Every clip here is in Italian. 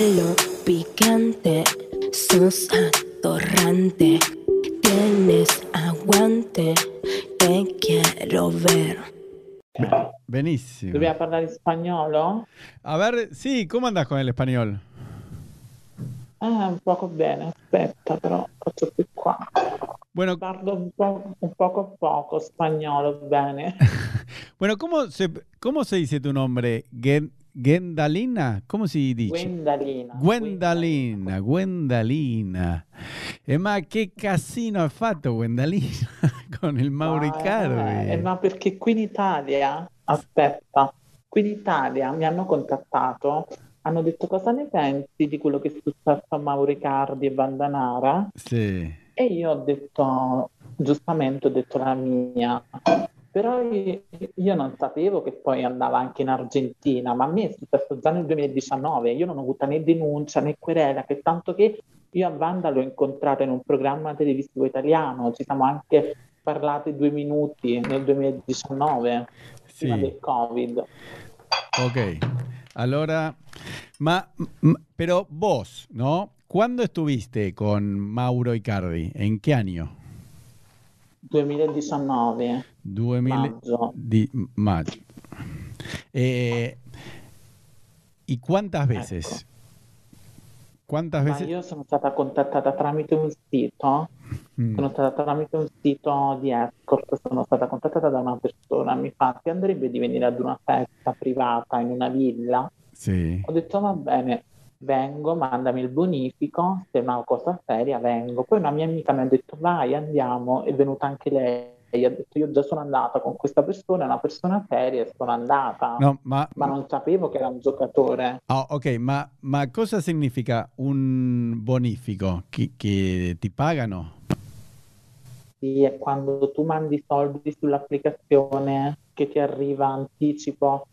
pelo picante, sos atorrante, tienes aguante, te quiero ver. Benissimo. Dobbiamo parlare spagnolo? A ver, sì, come andás con el español? Eh, un poco bene, aspetta, però faccio più qua. Bueno, Parlo un, po', un poco poco spagnolo, bene. bueno ¿cómo, se, ¿cómo se dice tu nombre? Gen- ¿Gendalina? ¿Cómo se dice? Gwendalina. Gwendalina, Gwendalina. E ma che casino ha fatto Gwendalina con il Mauro Ma, Icardi? eh, ma perché qui in Italia, aspetta, qui in Italia mi hanno contattato, hanno detto cosa ne pensi di quello che è successo a Mauro Icardi e Vandanara? Sì. E io ho detto, giustamente ho detto la mia, però io, io non sapevo che poi andava anche in Argentina, ma a me è successo già nel 2019, io non ho avuto né denuncia né querela, che tanto che io a Wanda l'ho incontrato in un programma televisivo italiano, ci siamo anche parlati due minuti nel 2019, prima Sì. del Covid. Ok. Allora, ma, m- pero vos, ¿no? ¿Cuándo estuviste con Mauro Icardi? ¿En qué año? 2019, 2000 maggio. di maggio. Eh, ¿Y cuántas Ecco. veces? ¿Cuántas Ma veces? io sono stata contattata tramite un sito Mm, Sono stata tramite un sito di escort, sono stata contattata da una persona, mi fa, ti andrebbe di venire ad una festa privata in una villa? sí. Ho detto va bene, vengo, mandami il bonifico, se è una cosa seria vengo. Poi una mia amica mi ha detto vai, andiamo, è venuta anche lei. Ha detto io già sono andata con questa persona, è una persona seria e sono andata, No, ma, ma non sapevo che era un giocatore. ah, ok, ma, ma cosa significa un bonifico? ¿Que, que ti pagano? Sì, è quando tu mandi soldi sull'applicazione che ti arriva anticipo,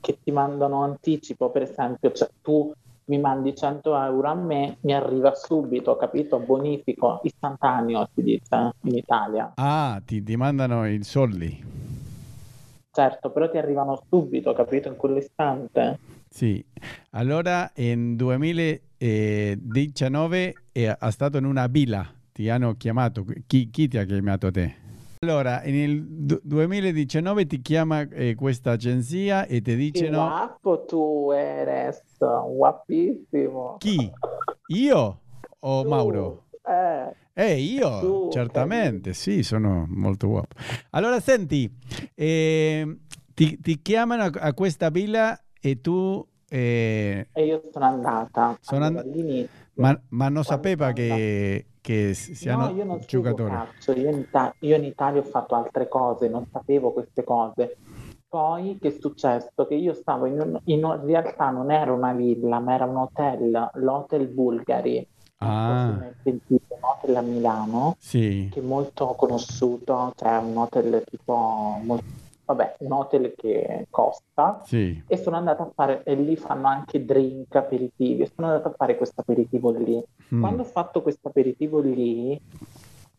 che ti mandano anticipo, per esempio, cioè tu mi mandi 100 euro a me, mi arriva subito, capito? Bonifico istantaneo, si dice in Italia. Ah, ti, ti mandano i soldi. Certo, però ti arrivano subito, capito? In quell'istante. Sì. Allora, in 2019 è stato in una villa, ti hanno chiamato. Chi, chi ti ha chiamato te? Allora, nel du- 2019 ti chiama eh, questa agenzia e ti Che dicono guapo tu eres, guapissimo. chi? Io o Tu, Mauro? Eh, Eh, io, Tu, certamente, sì, sono molto guapo. Allora, senti, eh, ti, ti chiamano a, a questa villa e tu, eh, e io sono andata. Sono and- all'inizio. ma, ma non Quando sapeva che, che siano No, io non giocatori. calcio, io in, Ita- io in Italia ho fatto altre cose, non sapevo queste cose. Poi che è successo? Che io stavo in, un- in un- in realtà non era una villa, ma era un hotel, l'Hotel Bulgari, Ah, sentito, un hotel a Milano, sì, che è molto conosciuto, cioè un hotel tipo, mol- vabbè, un hotel che costa. sì. E sono andata a fare, e lì fanno anche drink, aperitivi, e sono andata a fare questo aperitivo lì. Mm. Quando ho fatto questo aperitivo lì,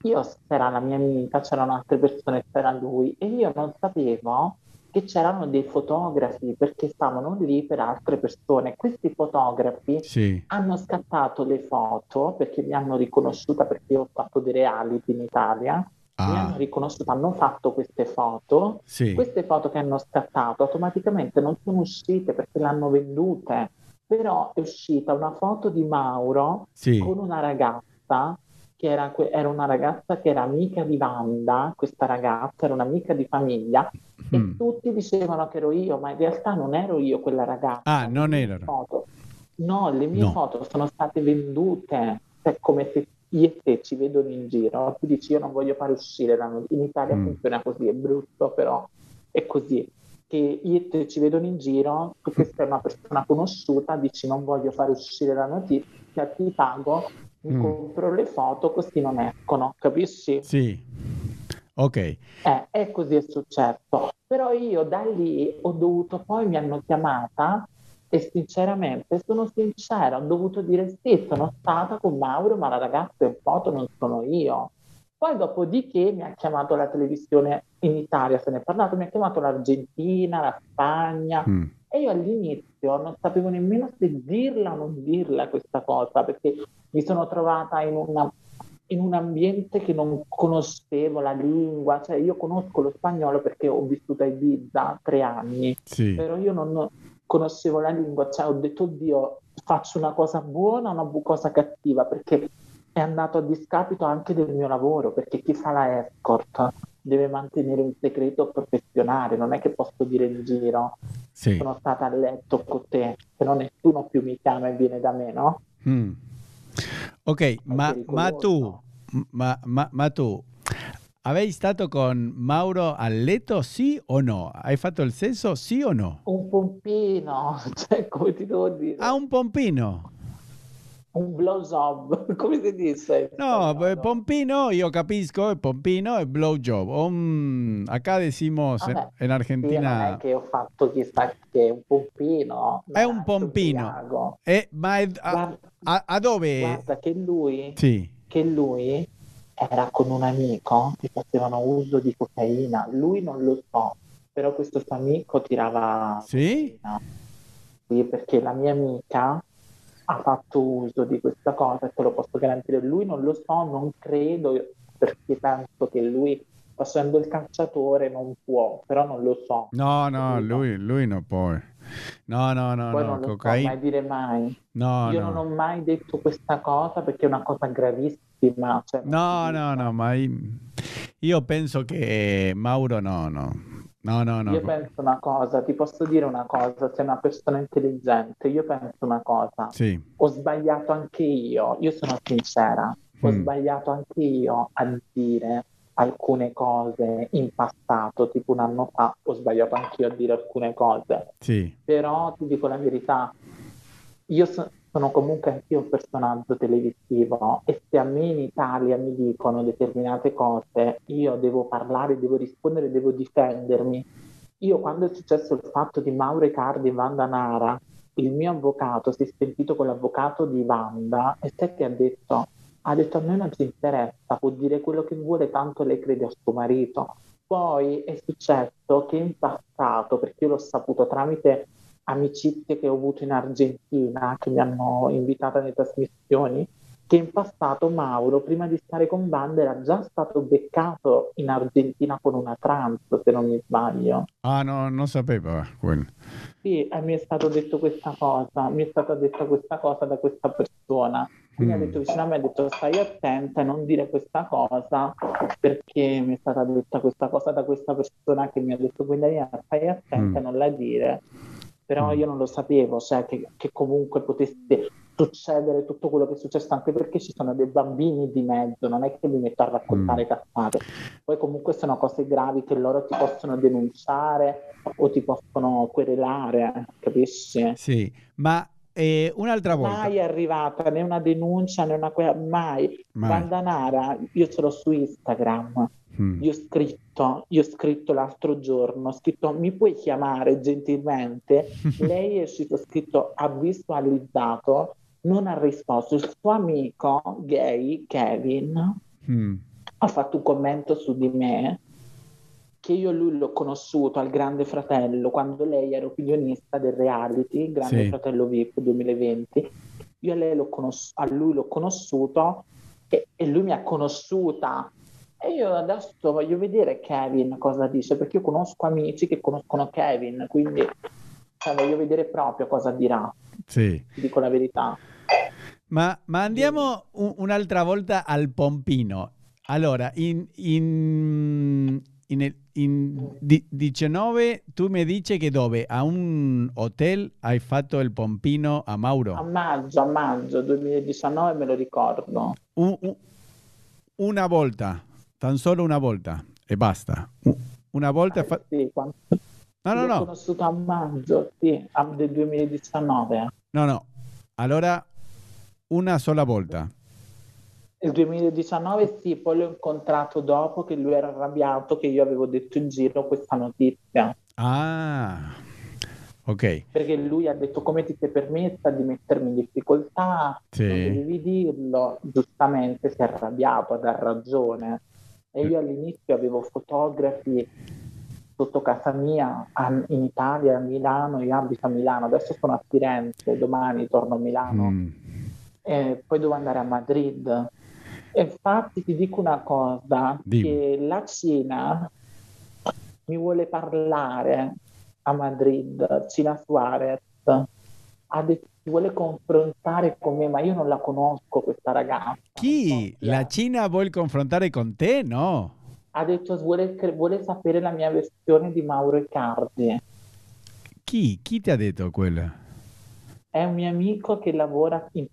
io c'era la mia amica, c'erano altre persone, c'era lui, e io non sapevo che c'erano dei fotografi perché stavano lì per altre persone. Questi fotografi Sì, hanno scattato le foto perché mi hanno riconosciuta perché io ho fatto dei reality in Italia. Mi hanno ah, riconosciuta, hanno fatto queste foto. sì, Queste foto che hanno scattato automaticamente non sono uscite perché le hanno vendute, però è uscita una foto di Mauro sì. con una ragazza che era, era una ragazza che era amica di Wanda, questa ragazza era un'amica di famiglia e Mm. tutti dicevano che ero io, ma in realtà non ero io quella ragazza. Ah, non foto- no, le mie No. foto sono state vendute, cioè come se e te ci vedono in giro, tu dici io non voglio fare uscire la notizia, in Italia Mm. funziona così, è brutto però è così, che e te ci vedono in giro, tu che sei una persona conosciuta, dici non voglio fare uscire la notizia, ti pago, mi Mm. compro le foto così non escono, capisci? Sì. Ok. Eh, e così è successo. Però io da lì ho dovuto, poi mi hanno chiamata e sinceramente sono sincera, ho dovuto dire sì, sono stata con Mauro, ma la ragazza in foto non sono io. Poi dopodiché mi ha chiamato la televisione in Italia, se ne è parlato, mi ha chiamato l'Argentina, la Spagna Mm. E io all'inizio non sapevo nemmeno se dirla o non dirla questa cosa, perché mi sono trovata in, una, in un ambiente che non conoscevo la lingua, cioè io conosco lo spagnolo perché ho vissuto a Ibiza tre anni, Sì. però io non conoscevo la lingua, cioè ho detto, oddio, faccio una cosa buona o una bu- cosa cattiva, perché è andato a discapito anche del mio lavoro, perché chi fa la escort deve mantenere un segreto professionale, non è che posso dire in giro, Sì. sono stata a letto con te, se no nessuno più mi chiama e viene da me, no? Mm. Ok, ma, ma tu, ma, ma tu, avevi stato con Mauro a letto, sì o no? Hai fatto il sesso, sì o no? Un pompino, cioè come ti devo dire? Ah, un pompino. Un blowjob, come si dice? in No, eh, pompino, io capisco, il pompino e blowjob. Um, acá decimos Vabbè, en Sì, non Argentina... è che ho fatto chissà che un pompino. È un pompino. ubriaco. Eh, ma è- a, Guarda, a- a dove? guarda che lui, Sì. che lui era con un amico che facevano uso di cocaina. Lui non lo so, però questo suo amico tirava Sì? Sì, perché la mia amica ha fatto uso di questa cosa te lo posso garantire. Lui non lo so, non credo, perché penso che lui facendo il calciatore non può, però non lo so. No, no, lui, lui no può. No, no, no, Poi no, non lo so cocaina. mai dire mai. No, Io no. non ho mai detto questa cosa perché è una cosa gravissima. Cioè non No, no, no, ma io penso che Mauro no, no. No, no, no. Io penso una cosa, ti posso dire una cosa, sei una persona intelligente, io penso una cosa, Sì. ho sbagliato anche io, io sono sincera, ho Mm. sbagliato anche io a dire alcune cose in passato, tipo un anno fa, ho sbagliato anche io a dire alcune cose, Sì. però ti dico la verità, io so- sono comunque anch'io un personaggio televisivo e se a me in Italia mi dicono determinate cose, io devo parlare, devo rispondere, devo difendermi. Io quando è successo il fatto di Mauro Icardi e Wanda Nara, il mio avvocato si è sentito con l'avvocato di Wanda e sai che ha detto? Ha detto a noi non ci interessa, può dire quello che vuole, tanto lei crede a suo marito. Poi è successo che in passato, perché io l'ho saputo tramite amicizie che ho avuto in Argentina, che mi hanno invitata alle trasmissioni, che in passato Mauro, prima di stare con Banda, era già stato beccato in Argentina con una trans, se non mi sbaglio. Ah, no, non sapevo quello. Sì, e mi è stato detto questa cosa, mi è stata detta questa cosa da questa persona. Quindi Mm. ha detto vicino a me, ha detto stai attenta e non dire questa cosa, perché mi è stata detta questa cosa da questa persona che mi ha detto, Guidalina, stai attenta e Mm. non la dire. Però Mm. io non lo sapevo, cioè che, che comunque potesse succedere tutto quello che è successo, anche perché ci sono dei bambini di mezzo, non è che mi metto a raccontare Mm. cazzate. Poi comunque sono cose gravi che loro ti possono denunciare o ti possono querelare, capisci? Sì, ma eh, un'altra volta. Mai è arrivata né una denuncia né una que- mai. Mai. Vandanara, io ce l'ho su Instagram, Mm. io ho scritto, io ho scritto l'altro giorno, ho scritto mi puoi chiamare gentilmente? Lei è uscito scritto ha visualizzato, non ha risposto. Il suo amico gay, Kevin, Mm. ha fatto un commento su di me che io lui l'ho conosciuto al Grande Fratello quando lei era opinionista del reality Grande Sì. Fratello VIP 2020 io a, lei l'ho conos- a lui l'ho conosciuto e, e lui mi ha conosciuta e io adesso voglio vedere Kevin cosa dice perché io conosco amici che conoscono Kevin quindi cioè, voglio vedere proprio cosa dirà Sì. ti dico la verità Ma, ma andiamo un- un'altra volta al pompino. Allora, in, in, in, el- in di- 19 tu mi dici che dove? A un hotel hai fatto il pompino a a Mauro? maggio a maggio 2019 me lo ricordo Un- un- una volta, tan solo una volta e basta. Una volta... Eh, fa- sì, quando- No, no, L'ho no, conosciuto a maggio, sì, a- del 2019. no, no. Allora, una sola volta. Il 2019 sì, poi l'ho incontrato dopo che lui era arrabbiato che io avevo detto in giro questa notizia, Ah, ok. perché lui ha detto come ti sei permessa di mettermi in difficoltà, Sì. non devi dirlo, giustamente si è arrabbiato, ha ragione. E io all'inizio avevo fotografi sotto casa mia a- in Italia, a Milano, io abito a Milano, adesso sono a Firenze, domani torno a Milano, Mm. e poi devo andare a Madrid. Infatti ti dico una cosa, Dimmi. che la Cina mi vuole parlare a Madrid, Cina Suarez, ha detto si vuole confrontare con me, ma io non la conosco questa ragazza. Chi? so La. Cina vuol confrontare con te? No. Ha detto vuole, vuole sapere la mia versione di Mauro Icardi. Chi? Chi ti ha detto quello? È un mio amico che lavora in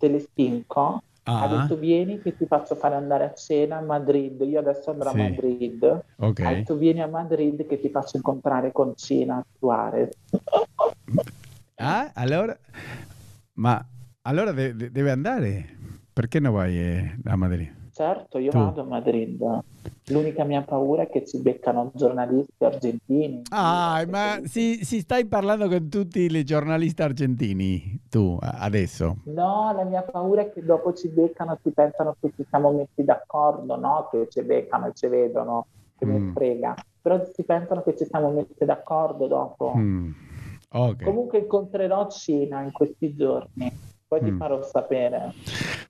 Telecinco. Ha Ah, detto vieni che ti faccio fare andare a cena a Madrid. Io adesso andrò Sì. a Madrid. Ha ok. detto vieni a Madrid che ti faccio incontrare con Cina Suarez. Ah, allora... Ma allora de- de- deve andare. Perché non vai eh, a Madrid? Certo, io Tu? vado a Madrid. L'unica mia paura è che ci beccano giornalisti argentini. Ah, ma si, si stai parlando con tutti i giornalisti argentini, tu, adesso. No, la mia paura è che dopo ci beccano ci pensano che ci siamo messi d'accordo, no? Che ci beccano e ci vedono, che Mm. mi frega. Però si pensano che ci siamo messi d'accordo dopo. Mm. Ok. Comunque incontrerò Cina in questi giorni, poi ti Mm. farò sapere.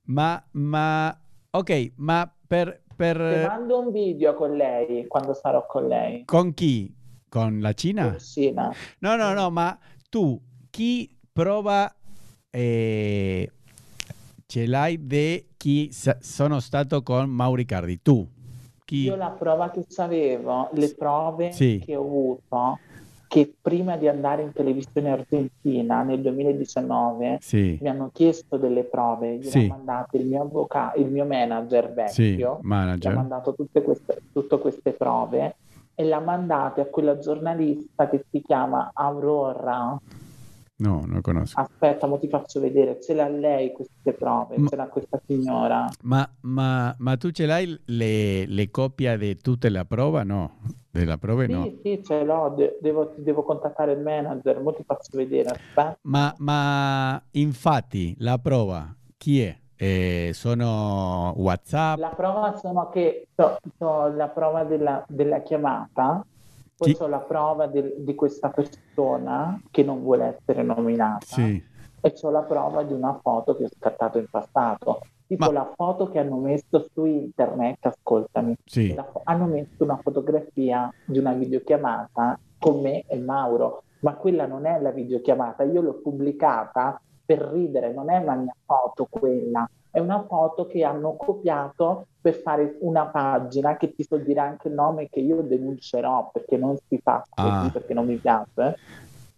Ma, ma, ok, ma per, per... Ti mando un video con lei quando sarò con lei. Con chi? Con la Cina? Con Cina. No, no, no, ma tu, chi prova eh, ce l'hai di chi sa- sono stato con Mauri Cardi? Tu? Chi? Io la prova che avevo, le prove Sì. che ho avuto, che prima di andare in televisione argentina nel 2019 Sì, mi hanno chiesto delle prove, gliele Sì. ha mandate il mio avvocato, il mio manager sì, vecchio, mi ha manager. mandato tutte queste, tutte queste prove e le ha mandate a quella giornalista che si chiama Aurora. No, non conosco. Aspetta, mo ti faccio vedere, ce l'ha lei queste prove, Ma- ce l'ha questa signora. Ma, ma, ma tu ce l'hai le, le copie di tutte le prove? No, della prove no. Sì, sì, ce l'ho, de- devo, devo contattare il manager, mo ti faccio vedere, aspetta. Ma, ma infatti la prova chi è? Eh, sono WhatsApp? La prova sono che so, so la prova della, della chiamata, poi Chi- c'ho la prova del- di questa persona che non vuole essere nominata Sì. e c'ho la prova di una foto che ho scattato in passato. Tipo Ma- la foto che hanno messo su internet, ascoltami, Sì. la fo- hanno messo una fotografia di una videochiamata con me e Mauro, ma quella non è la videochiamata, io l'ho pubblicata per ridere, non è la mia foto quella, è una foto che hanno copiato per fare una pagina che ti so dire anche il nome che io denuncerò perché non si fa così, Ah. perché non mi piace.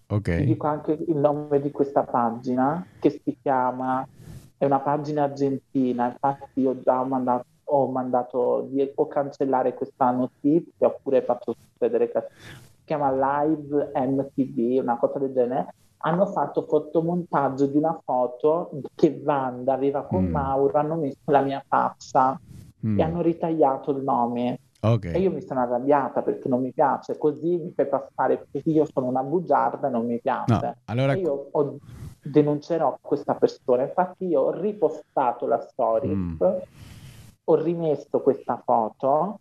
Ti Ok. dico anche il nome di questa pagina che si chiama, è una pagina argentina, infatti io già ho mandato, ho mandato di o cancellare questa notizia oppure fatto succedere che si chiama Live MTV, una cosa del genere. Hanno fatto fotomontaggio di una foto che Wanda aveva con Mm. Mauro, hanno messo la mia faccia Mm. e hanno ritagliato il nome. Ok. E io mi sono arrabbiata perché non mi piace, così mi fai passare perché io sono una bugiarda e non mi piace. No, allora E io ho- denuncerò questa persona. Infatti, io ho ripostato la story, Mm. ho rimesso questa foto,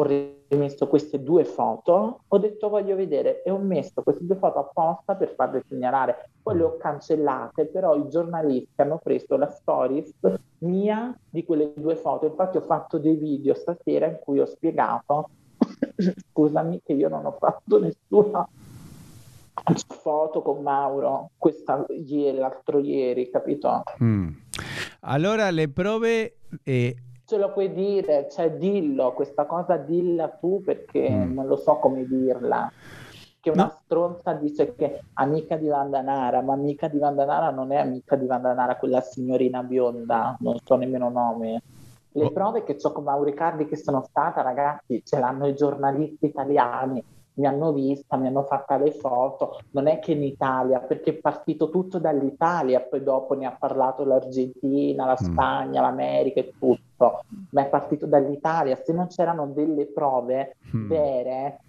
ho rimesso queste due foto, ho detto voglio vedere e ho messo queste due foto apposta per farle segnalare. Poi le ho cancellate, però i giornalisti hanno preso la stories mia di quelle due foto. Infatti, ho fatto dei video stasera in cui ho spiegato, scusami, che io non ho fatto nessuna foto con Mauro questa ieri, l'altro ieri, capito? Mm. Allora le prove eh, Ce lo puoi dire, cioè dillo, questa cosa dilla tu perché Mm. non lo so come dirla. Che una No. stronza dice che è amica di Vandanara, ma amica di Vandanara non è amica di Vandanara, quella signorina bionda, non so nemmeno nome. Le Oh. prove che ho con Mauricardi che sono stata, ragazzi, ce l'hanno i giornalisti italiani, mi hanno vista, mi hanno fatta le foto, non è che in Italia, perché è partito tutto dall'Italia, poi dopo ne ha parlato l'Argentina, la Mm. Spagna, l'America e tutto, ma è partito dall'Italia. Se non c'erano delle prove mm, vere,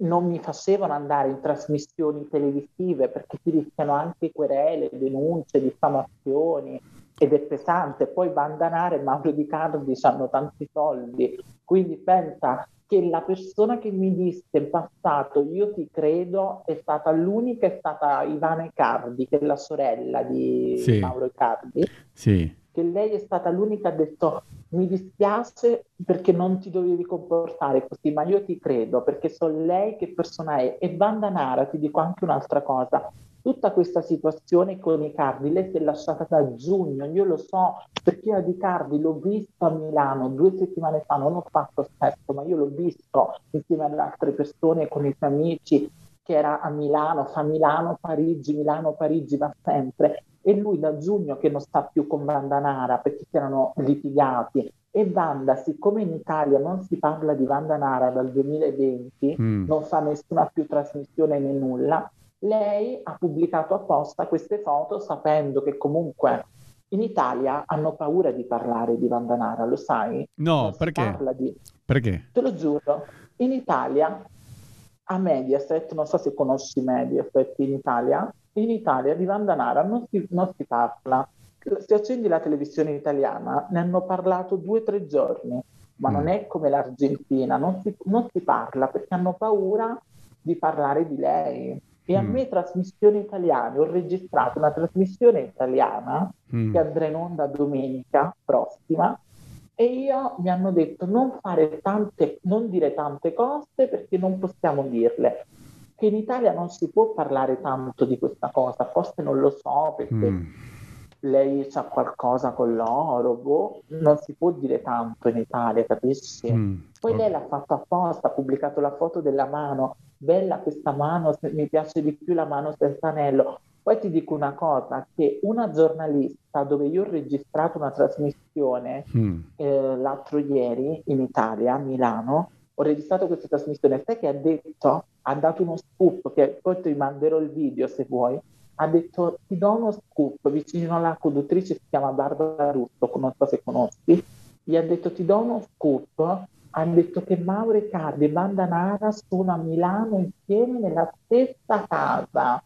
non mi facevano andare in trasmissioni televisive perché si rischiano anche querele, denunce, diffamazioni. Ed è pesante. Poi Bandanara e Mauro Di Cardi hanno tanti soldi, quindi pensa che la persona che mi disse in passato io ti credo è stata l'unica, è stata Ivana Icardi, che è la sorella di Sì. Mauro Icardi, Sì. che lei è stata l'unica che ha detto mi dispiace perché non ti dovevi comportare così, ma io ti credo perché so lei che persona è. E Bandanara, ti dico anche un'altra cosa, tutta questa situazione con Icardi, lei si è lasciata da giugno, io lo so perché io ad Icardi l'ho visto a Milano due settimane fa, non ho fatto spesso, ma io l'ho visto insieme ad altre persone, con i suoi amici, che era a Milano, fa Milano, Parigi, Milano, Parigi, va sempre. E lui da giugno che non sta più con Vandanara perché si erano litigati. E Vanda, siccome in Italia non si parla di Vandanara dal 2020, Mm. non fa nessuna più trasmissione né nulla, lei ha pubblicato apposta queste foto sapendo che comunque in Italia hanno paura di parlare di Vandanara, lo sai? No, perché? di... Perché? Te lo giuro, in Italia, a Mediaset, non so se conosci Mediaset in Italia, in Italia di Vandanara non si, non si parla. Se accendi la televisione italiana, ne hanno parlato due o tre giorni, ma Mm. non è come l'Argentina, non si, non si parla perché hanno paura di parlare di lei. E a Mm. me trasmissioni italiane, ho registrato una trasmissione italiana Mm. che andrà in onda domenica prossima e io mi hanno detto non fare tante, non dire tante cose perché non possiamo dirle. Che in Italia non si può parlare tanto di questa cosa, forse non lo so perché Mm. lei ha qualcosa con l'oro, boh, non si può dire tanto in Italia, capisci? Mm. Poi lei l'ha fatto apposta, ha pubblicato la foto della mano, bella questa mano, mi piace di più la mano senza anello. Poi ti dico una cosa, che una giornalista dove io ho registrato una trasmissione Mm. eh, l'altro ieri in Italia, a Milano, ho registrato questa trasmissione, sai che ha detto, ha dato uno scoop, che poi ti manderò il video se vuoi, ha detto ti do uno scoop vicino alla conduttrice, si chiama Barbara Russo, non so se conosci, gli ha detto ti do uno scoop, ha detto che Mauro e Banda Nara sono a Milano insieme nella stessa casa.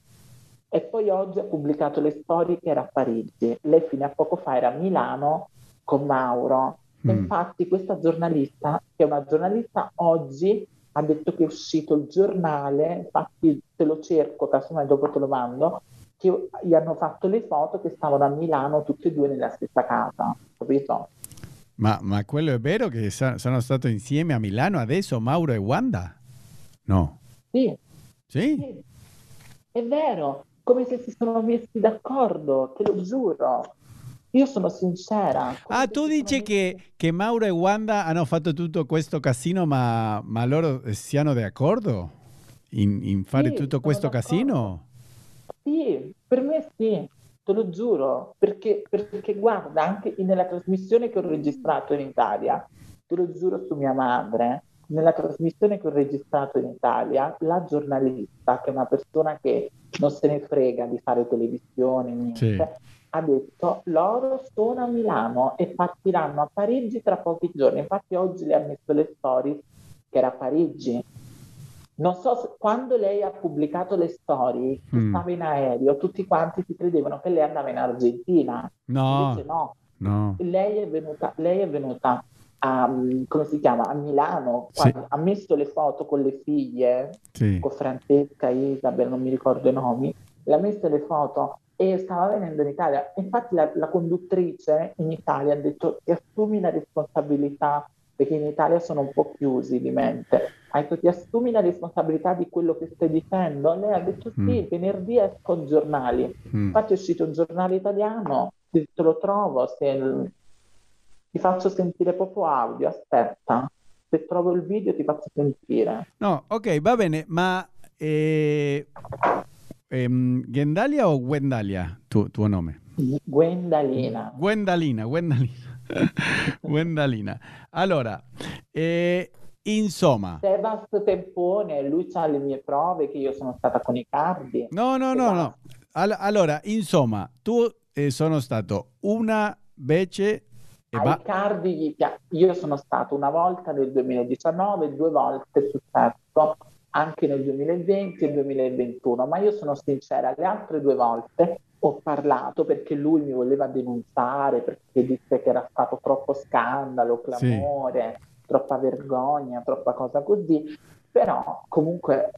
E poi oggi ha pubblicato le storie che era a Parigi. Lei fino a poco fa era a Milano con Mauro. E Mm. Infatti questa giornalista, che è una giornalista oggi, ha detto che è uscito il giornale, infatti te lo cerco, casomai dopo te lo mando, che gli hanno fatto le foto che stavano a Milano tutti e due nella stessa casa, capito? Ma, ma quello è vero che sa- sono stati insieme a Milano adesso Mauro e Wanda? No. Sì, Sì? sì, è vero, come se si sono messi d'accordo, te lo giuro. Io sono sincera. Ah, tu dici sono che, messi- che Mauro e Wanda hanno fatto tutto questo casino, ma, ma loro siano d'accordo in, in fare Sì, tutto questo d'accordo. casino? Sì, per me sì, te lo giuro, perché, perché guarda, anche nella trasmissione che ho registrato in Italia, te lo giuro su mia madre, nella trasmissione che ho registrato in Italia, la giornalista, che è una persona che non se ne frega di fare televisione, niente, Sì. ha detto loro sono a Milano e partiranno a Parigi tra pochi giorni. Infatti oggi le ha messo le storie che era a Parigi. Non so se- quando lei ha pubblicato le storie, che Mm. stava in aereo, tutti quanti si credevano che lei andava in Argentina. No, Invece no, no. lei è venuta, lei è venuta a, come si chiama, a Milano, Sì. ha messo le foto con le figlie, Sì. con Francesca, Isabel, non mi ricordo i nomi, le ha messe le foto e stava venendo in Italia. Infatti la, la conduttrice in Italia ha detto ti assumi la responsabilità, perché in Italia sono un po' chiusi di mente, detto ti assumi la responsabilità di quello che stai dicendo? Lei ha detto sì, Mm. venerdì escono giornali. Mm. Infatti è uscito un giornale italiano, se te lo trovo, se ti faccio sentire proprio audio, aspetta, se trovo il video ti faccio sentire. No, ok, va bene, ma eh, ehm, Gendalia o Wendalia, tu- tuo nome? Gwendalina. Gwendalina, Gwendalina. Gwendalina. Allora, eh, insomma, Sebas Tempone, lui ha le mie prove che io sono stata con i cardi. no, no, no, no. All- allora, insomma, tu eh, sono stato una vece e Ai ba- cardi io sono stata una volta nel 2019, due volte successo anche nel 2020 e 2021, ma io sono sincera, le altre due volte ho parlato perché lui mi voleva denunciare, perché disse che era stato troppo scandalo, clamore, sì. troppa vergogna, troppa cosa così, però comunque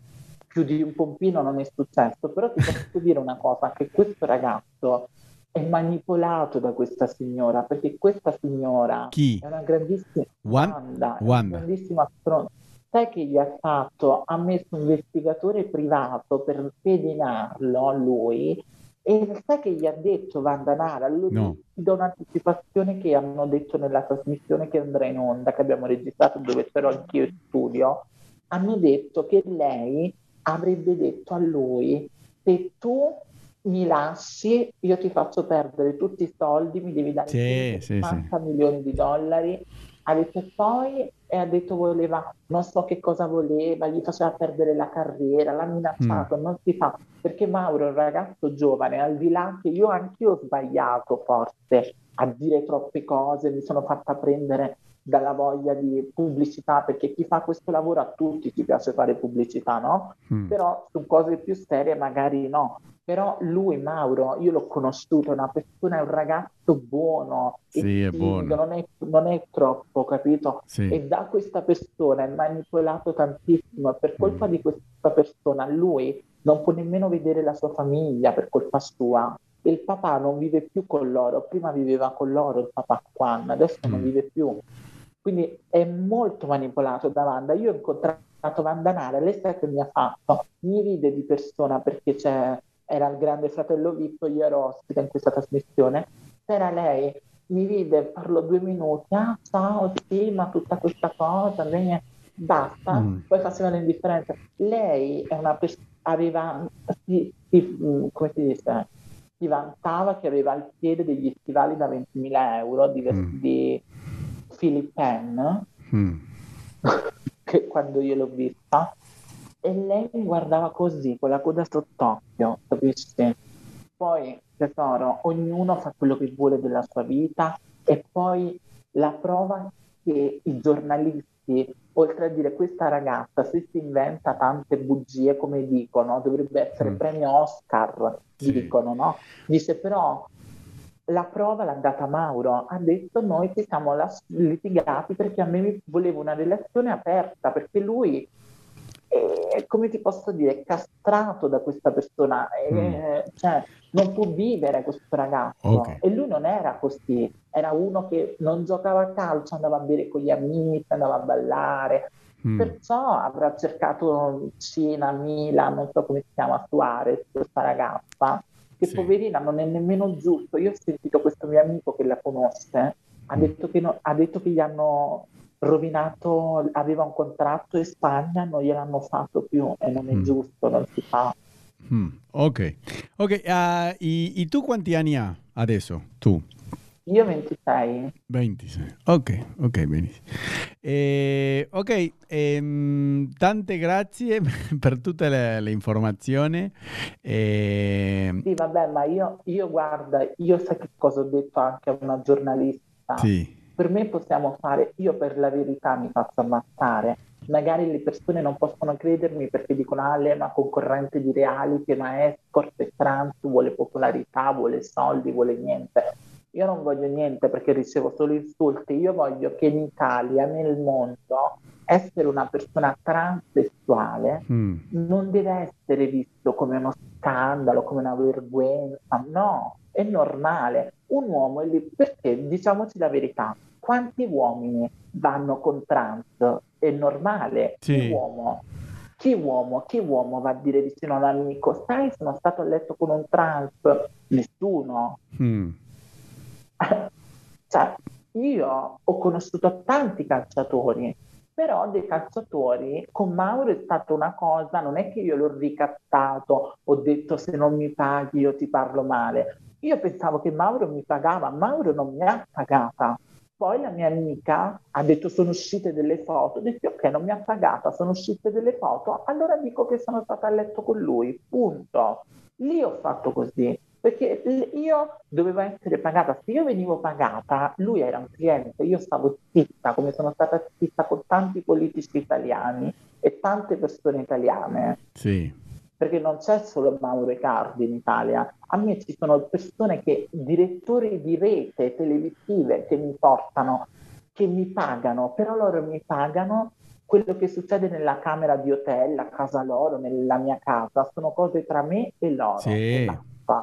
più di un pompino non è successo, però ti posso dire una cosa, che questo ragazzo è manipolato da questa signora, perché questa signora Chi? è una grandissima Wanda, Wanda. Una grandissima stronza. Sai che gli ha fatto? Ha messo un investigatore privato per pedinarlo a lui e sai che gli ha detto Wanda Nara? Lui no. ti do un'anticipazione che hanno detto nella trasmissione che andrà in onda, che abbiamo registrato dove c'ero anch'io in studio. Hanno detto che lei avrebbe detto a lui se tu mi lasci, io ti faccio perdere tutti i soldi, mi devi dare sì, 50 sì, milioni di dollari. Ha detto poi e ha detto voleva, non so che cosa voleva, gli faceva perdere la carriera, l'ha minacciato, mm. non si fa. Perché Mauro è un ragazzo giovane, al di là che io anch'io ho sbagliato forse a dire troppe cose, mi sono fatta prendere dalla voglia di pubblicità, perché chi fa questo lavoro a tutti ci piace fare pubblicità, no? Mm. Però su cose più serie magari no. Però lui, Mauro, io l'ho conosciuto, è una persona, è un ragazzo buono, sì, è buono. Non, è, non è troppo, capito? Sì. E da questa persona è manipolato tantissimo e per colpa mm. di questa persona lui non può nemmeno vedere la sua famiglia per colpa sua. Il papà non vive più con loro, prima viveva con loro il papà Juan, adesso mm. non vive più. Quindi è molto manipolato da Wanda. Io ho incontrato Wanda Nara, lei sa che mi ha fatto? Mi ride di persona perché c'è era il grande fratello Vippo, io ero ospite in questa trasmissione, c'era lei, mi vide, parlo due minuti, ah ciao, sì, ma tutta questa cosa, bene, basta, mm. poi faceva l'indifferenza. Lei è una persona, aveva, si, si, mm, come si dice, si vantava che aveva al piede degli stivali da 20.000 euro di, mm. di Philip Penn, mm. che quando io l'ho vista, e lei mi guardava così, con la coda sott'occhio, capisci? Poi, tesoro, ognuno fa quello che vuole della sua vita e poi la prova che i giornalisti, oltre a dire questa ragazza, se si inventa tante bugie come dicono, dovrebbe essere mm. premio Oscar, sì. dicono, no? Dice però la prova l'ha data Mauro, ha detto noi ci siamo litigati perché a me voleva una relazione aperta, perché lui è, come ti posso dire, castrato da questa persona, mm. eh, cioè, non può vivere questo ragazzo. Okay. E lui non era così, era uno che non giocava a calcio, andava a bere con gli amici, andava a ballare. Mm. Perciò avrà cercato Cina, Mila, non so come si chiama, Suarez, questa ragazza, che sì. poverina non è nemmeno giusto. Io ho sentito questo mio amico che la conosce, ha, mm. detto, che no, ha detto che gli hanno rovinato, aveva un contratto in Spagna, non gliel'hanno fatto più e non è mm. giusto, non si fa. Mm. Ok, ok. Uh, e, e, tu quanti anni hai adesso? Tu? Io 26. 26, ok, ok, benissimo. Eh, ok, ehm, tante grazie per tutte le, le informazioni. Eh... Sì, vabbè, ma io, io guarda, io sai che cosa ho detto anche a una giornalista. Sì per me possiamo fare, io per la verità mi faccio ammazzare, magari le persone non possono credermi perché dicono ah lei è una concorrente di reality, è una escort, è trans, vuole popolarità, vuole soldi, vuole niente. Io non voglio niente perché ricevo solo insulti, io voglio che in Italia, nel mondo, essere una persona transessuale mm. non deve essere visto come uno scandalo, come una vergogna, no, è normale. Un uomo è lì perché, diciamoci la verità, quanti uomini vanno con trans? È normale. Sì. Chi uomo? Chi uomo? Chi uomo va a dire vicino all'amico? Sai, sono stato a letto con un trans? Nessuno. Mm. cioè, io ho conosciuto tanti calciatori però dei calciatori con Mauro è stata una cosa, non è che io l'ho ricattato, ho detto se non mi paghi io ti parlo male. Io pensavo che Mauro mi pagava, Mauro non mi ha pagata. Poi la mia amica ha detto sono uscite delle foto, ho detto ok non mi ha pagata, sono uscite delle foto, allora dico che sono stata a letto con lui, punto. Lì ho fatto così perché io dovevo essere pagata, se io venivo pagata, lui era un cliente, io stavo zitta, come sono stata zitta con tanti politici italiani e tante persone italiane. Sì. perché non c'è solo Mauro Icardi in Italia, a me ci sono persone che, direttori di rete televisive che mi portano, che mi pagano, però loro mi pagano quello che succede nella camera di hotel, a casa loro, nella mia casa, sono cose tra me e loro. Sì,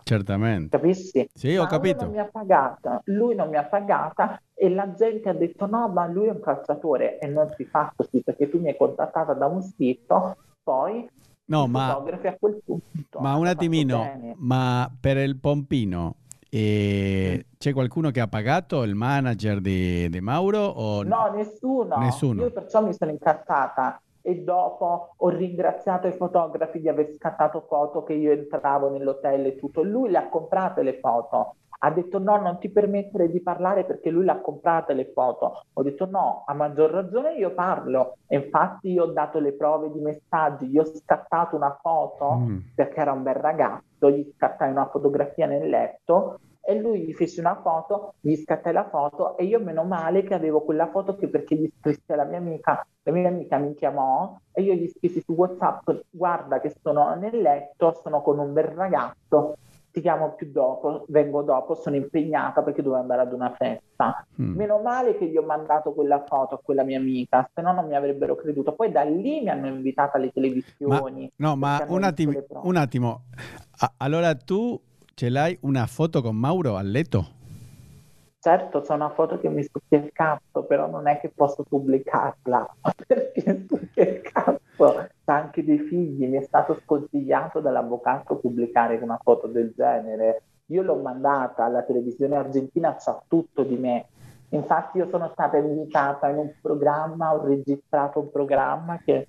certamente. Capisci? Sì, ho ma capito. Lui non mi ha pagata, lui non mi ha pagata e la gente ha detto no, ma lui è un calciatore e non si fa così perché tu mi hai contattata da un sito, poi No, ma, a quel punto. ma un attimino, ma per il pompino eh, c'è qualcuno che ha pagato il manager di, di Mauro? O... No, nessuno. nessuno. Io perciò mi sono incazzata e dopo ho ringraziato i fotografi di aver scattato foto che io entravo nell'hotel e tutto. Lui le ha comprate le foto ha detto no, non ti permettere di parlare perché lui l'ha comprata le foto. Ho detto no, a maggior ragione io parlo. E infatti io ho dato le prove di messaggi, gli ho scattato una foto mm. perché era un bel ragazzo, gli scattai una fotografia nel letto e lui gli fece una foto, gli scattai la foto e io meno male che avevo quella foto che perché gli scrissi alla mia amica, la mia amica mi chiamò e io gli scrissi su WhatsApp guarda che sono nel letto, sono con un bel ragazzo ti chiamo più dopo, vengo dopo, sono impegnata perché devo andare ad una festa. Mm. Meno male che gli ho mandato quella foto a quella mia amica, se no non mi avrebbero creduto. Poi da lì mi hanno invitata alle televisioni. Ma, no, ma un attimo, un attimo. allora tu ce l'hai una foto con Mauro a letto? Certo, c'è una foto che mi stucchia il cazzo, però non è che posso pubblicarla, perché stucchia il cazzo. C'ha anche dei figli, mi è stato sconsigliato dall'avvocato pubblicare una foto del genere. Io l'ho mandata alla televisione argentina, sa tutto di me. Infatti io sono stata invitata in un programma, ho registrato un programma che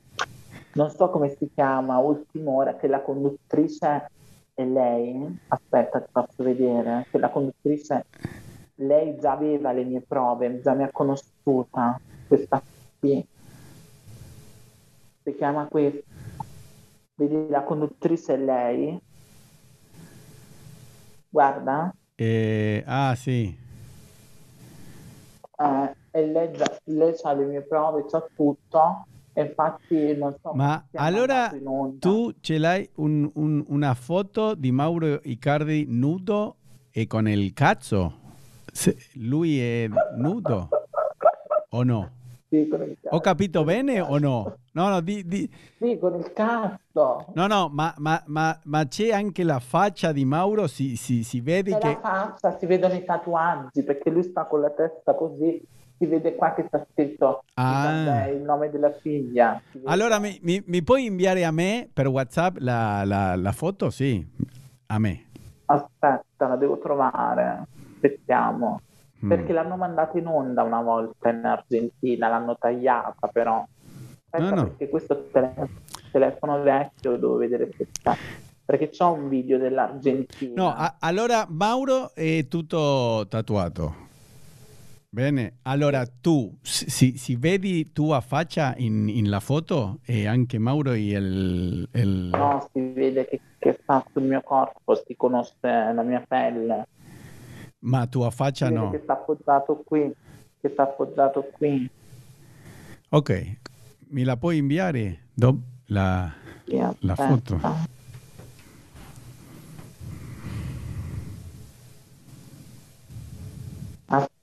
non so come si chiama, Ultima Ora, che la conduttrice è lei. Aspetta, ti faccio vedere, che la conduttrice lei già aveva le mie prove, già mi ha conosciuta, questa qui. Si chiama questa. Vedi, la conduttrice è lei. Guarda. Eh, ah, sì. Eh, e lei, già, lei ha le mie prove, c'ha tutto. E infatti non so. Ma allora tu ce l'hai un, un, una foto di Mauro Icardi nudo e con il cazzo? Se lui è nudo o no? Sì. Ho capito bene o no? No, no, di, di... Sì, con il cazzo. No, no, ma, ma, ma, ma c'è anche la faccia di Mauro, si, si, si vede c'è che... la faccia, si vedono i tatuaggi, perché lui sta con la testa così, si vede qua che sta scritto ah. il nome della figlia. Allora, mi, mi, mi, puoi inviare a me per WhatsApp la, la, la foto? Sì, a me. Aspetta, la devo trovare aspettiamo. Mm. Perché l'hanno mandata in onda una volta in Argentina, l'hanno tagliata però. Aspetta, no, no. Perché questo telefono, telefono vecchio devo vedere questa. Perché c'ho un video dell'Argentina. No, a- allora Mauro è tutto tatuato. Bene, allora tu, si, si vedi tua faccia in, in, la foto e anche Mauro e il, il... No, si vede che, che sta sul mio corpo, si conosce la mia pelle. Ma tua faccia no. Che sta appoggiato qui, che sta appoggiato qui. Ok, mi la puoi inviare Do- la, la foto?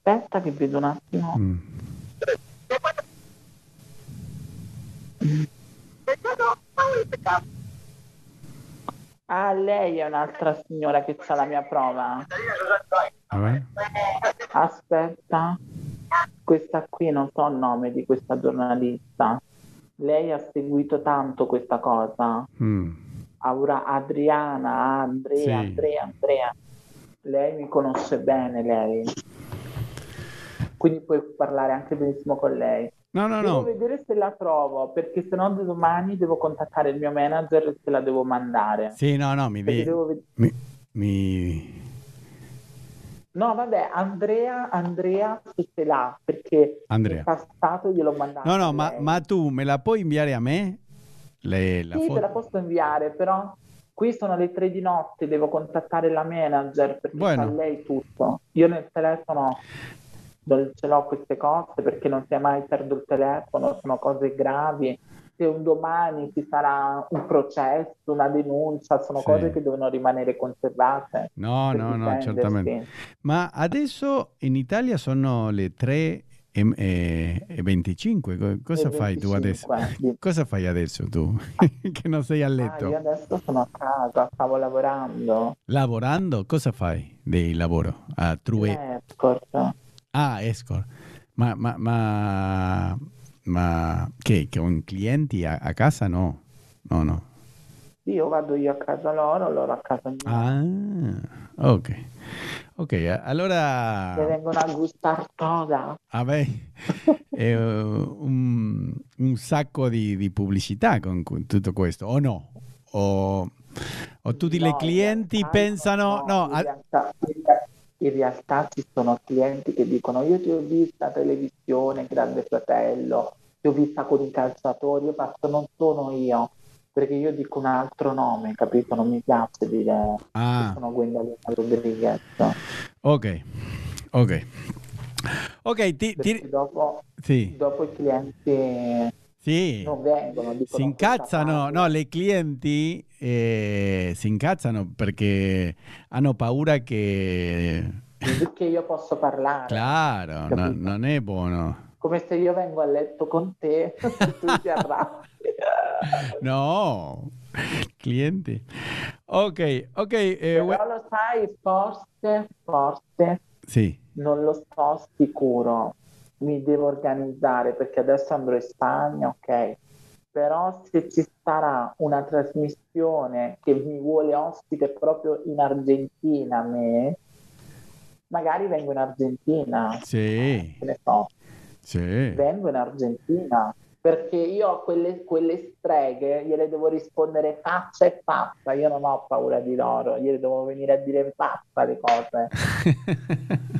Aspetta che vedo un attimo. Mm. Ah, lei è un'altra signora che ha la mia prova. Vabbè. Aspetta, questa qui non so il nome di questa giornalista. Lei ha seguito tanto questa cosa. Mm. Aura, Adriana, Andrea, sì. Andrea, Andrea. Lei mi conosce bene, lei. Quindi puoi parlare anche benissimo con lei. No, no, devo no. vedere se la trovo, perché se no domani devo contattare il mio manager e se la devo mandare. Sì, no, no, mi, devo... mi, mi... No, vabbè, Andrea, Andrea ce l'ha, perché Andrea. in passato gliel'ho mandato. No, no, ma, ma, tu me la puoi inviare a me? Le, la sì, foto? te la posso inviare, però qui sono le tre di notte, devo contattare la manager perché bueno. lei tutto. Io nel telefono non ce l'ho queste cose perché non sia mai perdo il telefono, sono cose gravi se un domani ci sarà un processo, una denuncia, sono Sì. cose che devono rimanere conservate. No, no, no, difendersi. certamente. Ma adesso in Italia sono le 3 e, e- e 25. Co- Cosa E fai tu adesso? 25, sì. Cosa fai adesso tu? che non sei a Ah, letto? io adesso sono a casa, stavo lavorando. Lavorando? Cosa fai di lavoro? A True? Escort. Ah, escort. Ma, ma, ma, ma che? Con clienti a, a casa? No, no, no. Io vado io a casa loro, loro a casa mia. Ah, ok. Ok, Se allora... vengono a gustare toda. Vabbè, uh, un, un sacco di, di pubblicità con, con tutto questo, o no? O, o tutti No, i clienti pensano... no, No, in, a- in realtà ci sono clienti che dicono io ti ho vista a televisione, Grande Fratello, ti ho vista con i calciatori, io faccio non sono io, perché io dico un altro nome, capito? Non mi piace dire che ah, sono Gwendalina Rodriguez, ok, ok. Ok, ti, ti- dopo, sì, dopo i clienti sì. non vengono, Si "Questa incazzano, parla". no, le clienti eh, si incazzano perché hanno paura che... che io posso parlare. Claro, no- non è buono. Come se io vengo a letto con te, tu ti arrabbi. No, clienti. Ok, ok, eh, Però we- lo sai, forse, forse, sì, non lo so sicuro, mi devo organizzare perché adesso andrò in Spagna, ok? Però se ci sarà una trasmissione che mi vuole ospite proprio in Argentina, a me, magari vengo in Argentina, sì, ne so, sì. vengo in Argentina perché io a quelle, quelle streghe gliele devo rispondere faccia e faccia, io non ho paura di loro, gliele devo venire a dire faccia le cose.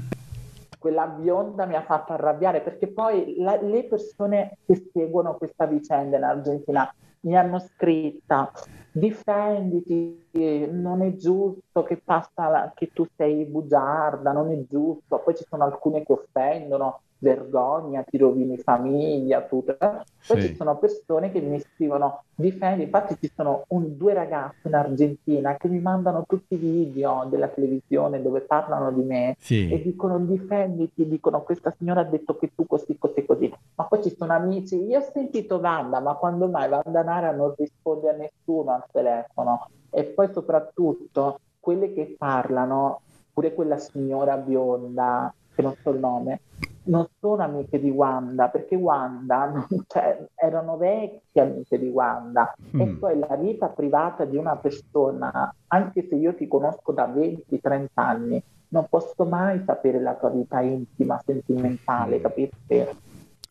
Quella bionda mi ha fatto arrabbiare perché poi la- le persone che seguono questa vicenda in Argentina mi hanno scritta difenditi, non è giusto che, passa la- che tu sei bugiarda, non è giusto. Poi ci sono alcune che offendono, vergogna, ti rovini famiglia, tutto. Poi Sì. ci sono persone che mi scrivono difendi, infatti ci sono un- due ragazze in Argentina che mi mandano tutti i video della televisione dove parlano di me e Sì, dicono difenditi, dicono questa signora ha detto che tu così, così, così. Ma poi ci sono amici, io ho sentito Wanda, ma quando mai Wanda Nara non risponde a nessuno al telefono? E poi soprattutto quelle che parlano, pure quella signora bionda, che non so il nome, non sono amiche di Wanda, perché Wanda, non- cioè, erano vecchie amiche di Wanda. E Mm. poi la vita privata di una persona, anche se io ti conosco da 20-30 anni, non posso mai sapere la tua vita intima, sentimentale, Mm. capite?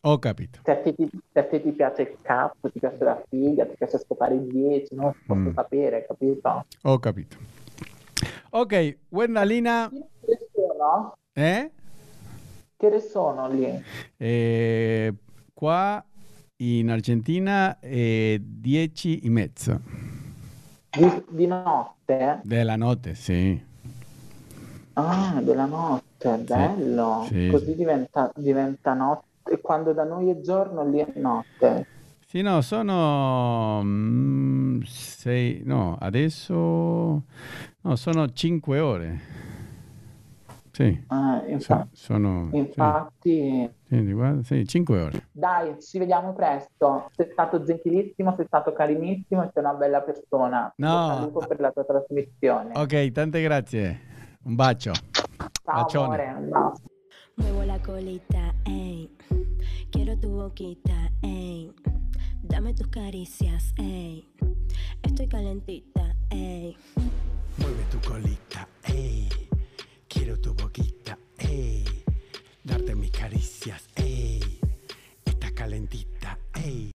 ho capito. Se a, te ti, se a te ti piace il cazzo, ti piace la figa, ti piace scopare i 10, non posso Mm. sapere, capito? Ho capito. Ok, sono? eh? Che ore sono lì? Eh, qua in Argentina è 10 e mezzo Di, di notte? della notte, sì. Ah, della notte, bello. sì, Così sì. diventa, diventa notte. E quando da noi è giorno, lì è notte. Sì, no, sono mm, sei, no, adesso no, sono 5 ore. Sì, Ah, so- infa- sono infatti, sì, guarda, sì, 5 ore. dai, ci vediamo presto. Sei stato gentilissimo, sei stato carinissimo sei una bella persona. No. Un saluto per la tua trasmissione. Ok, tante grazie. Un bacio. Ciao bacione. amore, bacio. Muevo la colita, ey. Quiero tu boquita, ey. Dame tus caricias, ey. Estoy calentita, ey. Mueve tu colita, ey. Quiero tu boquita, ey. Darte mis caricias, ey. Estás calentita, ey.